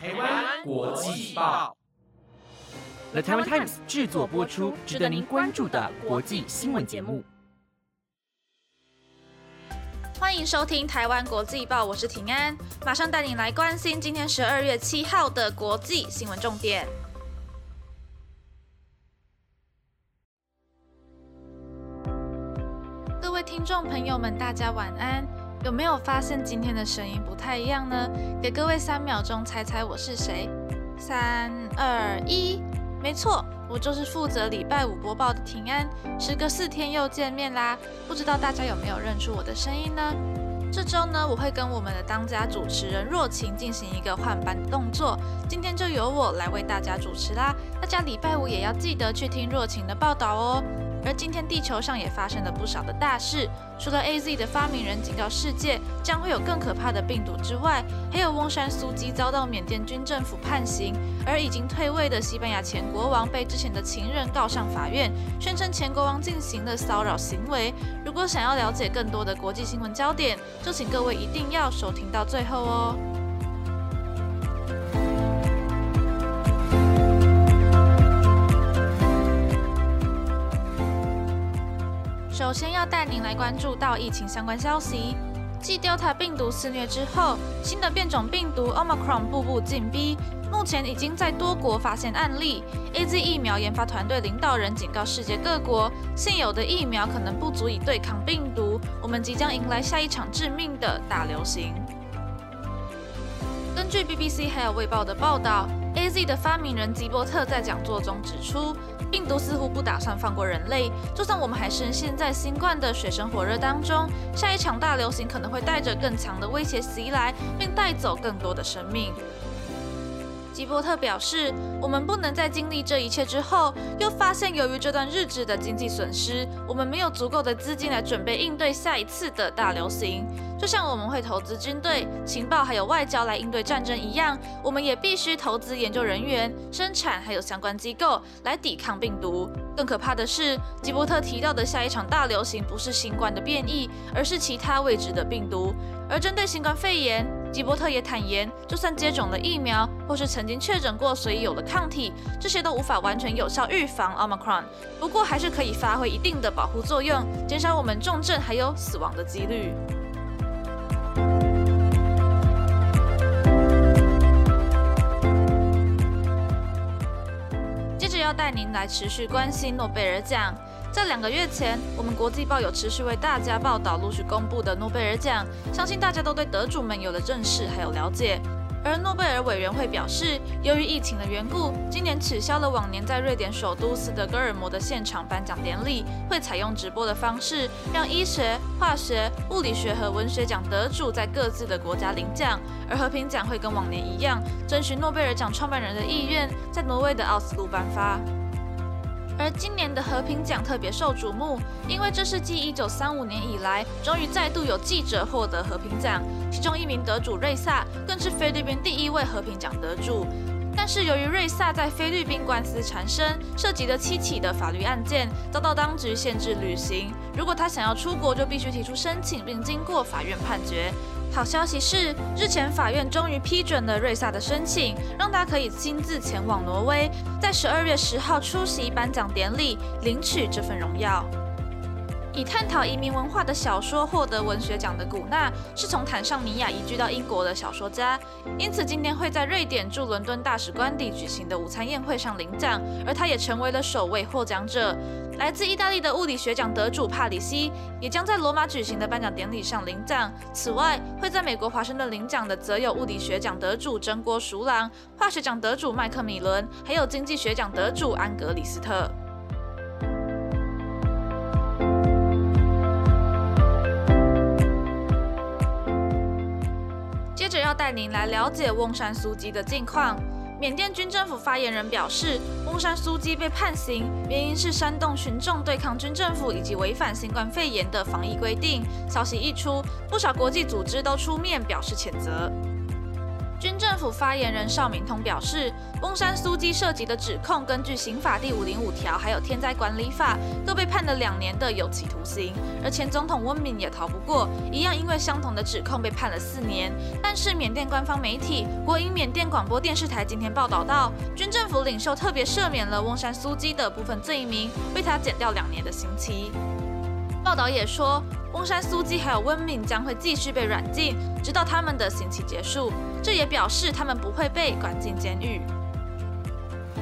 台湾国际报，The Taiwan Times 制作播出，值得您关注的国际新闻节目。欢迎收听台湾国际报，我是平安，马上带你来关心今天十二月七号的国际新闻重点。各位听众朋友们，大家晚安。有没有发现今天的声音不太一样呢？给各位三秒钟猜猜我是谁？三二一，没错，我就是负责礼拜五播报的平安。时隔四天又见面啦，不知道大家有没有认出我的声音呢？这周呢，我会跟我们的当家主持人若晴进行一个换班的动作，今天就由我来为大家主持啦。大家礼拜五也要记得去听若晴的报道哦。而今天地球上也发生了不少的大事，除了 A Z 的发明人警告世界将会有更可怕的病毒之外，还有翁山苏姬遭到缅甸军政府判刑，而已经退位的西班牙前国王被之前的情人告上法院，宣称前国王进行了骚扰行为。如果想要了解更多的国际新闻焦点，就请各位一定要收听到最后哦。首先要带您来关注到疫情相关消息。继 Delta 病毒肆虐之后，新的变种病毒 Omicron 步步紧逼，目前已经在多国发现案例。AZ 疫苗研发团队领导人警告世界各国，现有的疫苗可能不足以对抗病毒，我们即将迎来下一场致命的大流行。根据 BBC 还有卫报的报道，AZ 的发明人吉伯特在讲座中指出。病毒似乎不打算放过人类，就算我们还深陷在新冠的水深火热当中，下一场大流行可能会带着更强的威胁袭来，并带走更多的生命。吉伯特表示，我们不能在经历这一切之后，又发现由于这段日子的经济损失，我们没有足够的资金来准备应对下一次的大流行。就像我们会投资军队、情报还有外交来应对战争一样，我们也必须投资研究人员、生产还有相关机构来抵抗病毒。更可怕的是，吉伯特提到的下一场大流行不是新冠的变异，而是其他未知的病毒。而针对新冠肺炎，吉伯特也坦言，就算接种了疫苗或是曾经确诊过，所以有了抗体，这些都无法完全有效预防 Omicron，不过还是可以发挥一定的保护作用，减少我们重症还有死亡的几率。接着要带您来持续关心诺贝尔奖。在两个月前，我们国际报有持续为大家报道陆续公布的诺贝尔奖，相信大家都对得主们有了认识还有了解。而诺贝尔委员会表示，由于疫情的缘故，今年取消了往年在瑞典首都斯德哥尔摩的现场颁奖典礼，会采用直播的方式，让医学、化学、物理学和文学奖得主在各自的国家领奖。而和平奖会跟往年一样，遵循诺贝尔奖创办人的意愿，在挪威的奥斯陆颁发。而今年的和平奖特别受瞩目，因为这是继1935年以来，终于再度有记者获得和平奖。其中一名得主瑞萨，更是菲律宾第一位和平奖得主。但是由于瑞萨在菲律宾官司缠身，涉及了七起的法律案件，遭到当局限制旅行。如果他想要出国，就必须提出申请，并经过法院判决。好消息是，日前法院终于批准了瑞萨的申请，让他可以亲自前往挪威，在十二月十号出席颁奖典礼，领取这份荣耀。以探讨移民文化的小说获得文学奖的古纳，是从坦桑尼亚移居到英国的小说家，因此今天会在瑞典驻伦敦大使官邸举行的午餐宴会上领奖，而他也成为了首位获奖者。来自意大利的物理学奖得主帕里西，也将在罗马举行的颁奖典礼上领奖。此外，会在美国华盛顿领奖的则有物理学奖得主真锅熟郎、化学奖得主麦克米伦，还有经济学奖得主安格里斯特。带您来了解翁山苏姬的近况。缅甸军政府发言人表示，翁山苏姬被判刑，原因是煽动群众对抗军政府以及违反新冠肺炎的防疫规定。消息一出，不少国际组织都出面表示谴责。军政府发言人邵敏通表示，翁山苏基涉及的指控，根据刑法第五零五条，还有天灾管理法，都被判了两年的有期徒刑。而前总统温敏也逃不过，一样因为相同的指控被判了四年。但是缅甸官方媒体国营缅甸广播电视台今天报道到，军政府领袖特别赦免了翁山苏基的部分罪名，为他减掉两年的刑期。报道也说，翁山苏基还有温敏将会继续被软禁，直到他们的刑期结束。这也表示他们不会被关进监狱。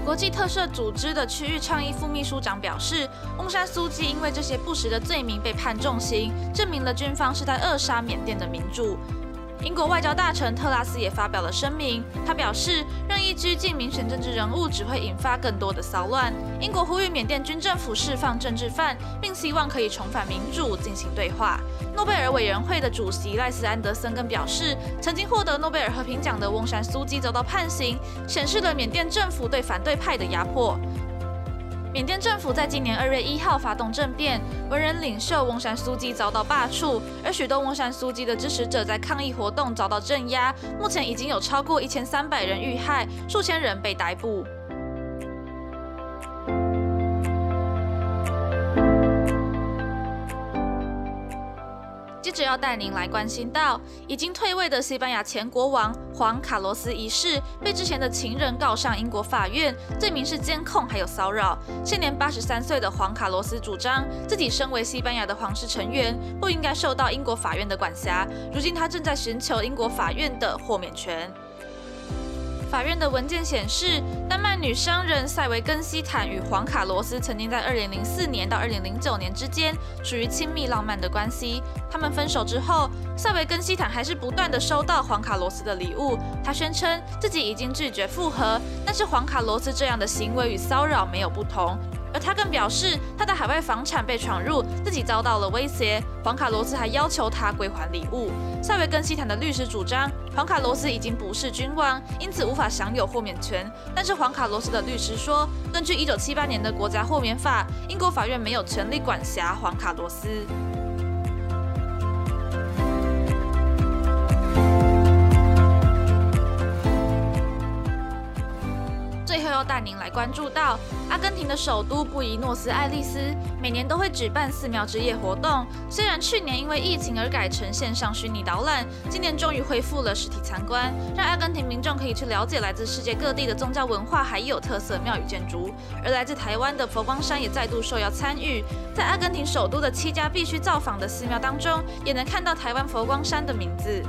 国际特赦组织的区域倡议副秘书长表示，翁山苏基因为这些不实的罪名被判重刑，证明了军方是在扼杀缅甸的民主。英国外交大臣特拉斯也发表了声明，他表示，任意拘禁民选政治人物只会引发更多的骚乱。英国呼吁缅甸军政府释放政治犯，并希望可以重返民主进行对话。诺贝尔委员会的主席赖斯安德森更表示，曾经获得诺贝尔和平奖的翁山苏基遭到判刑，显示了缅甸政府对反对派的压迫。缅甸政府在今年二月一号发动政变，文人领袖翁山苏基遭到罢黜，而许多翁山苏基的支持者在抗议活动遭到镇压。目前已经有超过一千三百人遇害，数千人被逮捕。着要带您来关心到，已经退位的西班牙前国王黄卡罗斯一世被之前的情人告上英国法院，罪名是监控还有骚扰。现年八十三岁的黄卡罗斯主张自己身为西班牙的皇室成员，不应该受到英国法院的管辖。如今他正在寻求英国法院的豁免权。法院的文件显示，丹麦女商人塞维根斯坦与黄卡罗斯曾经在2004年到2009年之间处于亲密浪漫的关系。他们分手之后，塞维根斯坦还是不断的收到黄卡罗斯的礼物。他宣称自己已经拒绝复合，但是黄卡罗斯这样的行为与骚扰没有不同。而他更表示，他的海外房产被闯入，自己遭到了威胁。黄卡罗斯还要求他归还礼物。塞维根西坦的律师主张，黄卡罗斯已经不是君王，因此无法享有豁免权。但是黄卡罗斯的律师说，根据1978年的国家豁免法，英国法院没有权利管辖黄卡罗斯。带您来关注到阿根廷的首都布宜诺斯艾利斯，每年都会举办寺庙之夜活动。虽然去年因为疫情而改成线上虚拟导览，今年终于恢复了实体参观，让阿根廷民众可以去了解来自世界各地的宗教文化，还有特色庙宇建筑。而来自台湾的佛光山也再度受邀参与，在阿根廷首都的七家必须造访的寺庙当中，也能看到台湾佛光山的名字。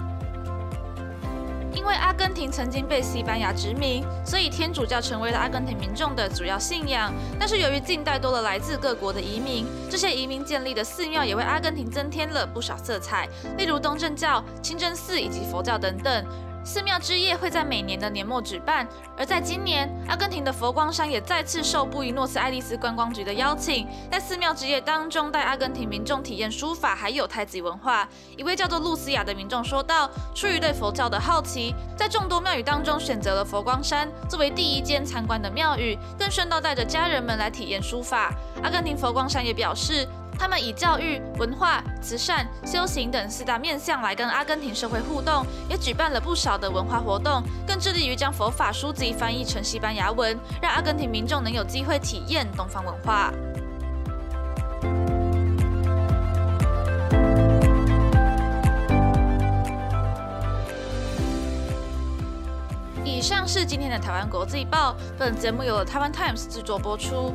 因为阿根廷曾经被西班牙殖民，所以天主教成为了阿根廷民众的主要信仰。但是由于近代多了来自各国的移民，这些移民建立的寺庙也为阿根廷增添了不少色彩，例如东正教、清真寺以及佛教等等。寺庙之夜会在每年的年末举办，而在今年，阿根廷的佛光山也再次受布宜诺斯艾利斯观光局的邀请，在寺庙之夜当中带阿根廷民众体验书法还有太极文化。一位叫做露西亚的民众说道：“出于对佛教的好奇，在众多庙宇当中选择了佛光山作为第一间参观的庙宇，更顺道带着家人们来体验书法。”阿根廷佛光山也表示。他们以教育、文化、慈善、修行等四大面向来跟阿根廷社会互动，也举办了不少的文化活动，更致力于将佛法书籍翻译成西班牙文，让阿根廷民众能有机会体验东方文化。以上是今天的台湾国际报，本节目由台湾 Times 制作播出。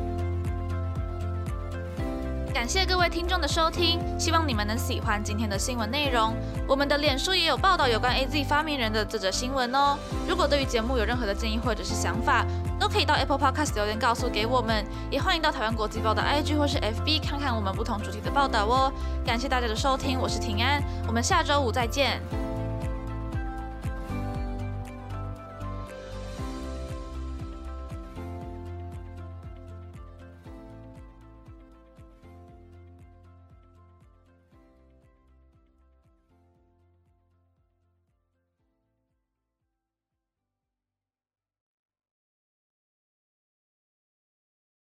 感谢各位听众的收听，希望你们能喜欢今天的新闻内容。我们的脸书也有报道有关 AZ 发明人的这则新闻哦。如果对于节目有任何的建议或者是想法，都可以到 Apple Podcast 留言告诉给我们。也欢迎到台湾国际报的 IG 或是 FB 看看我们不同主题的报道哦。感谢大家的收听，我是平安，我们下周五再见。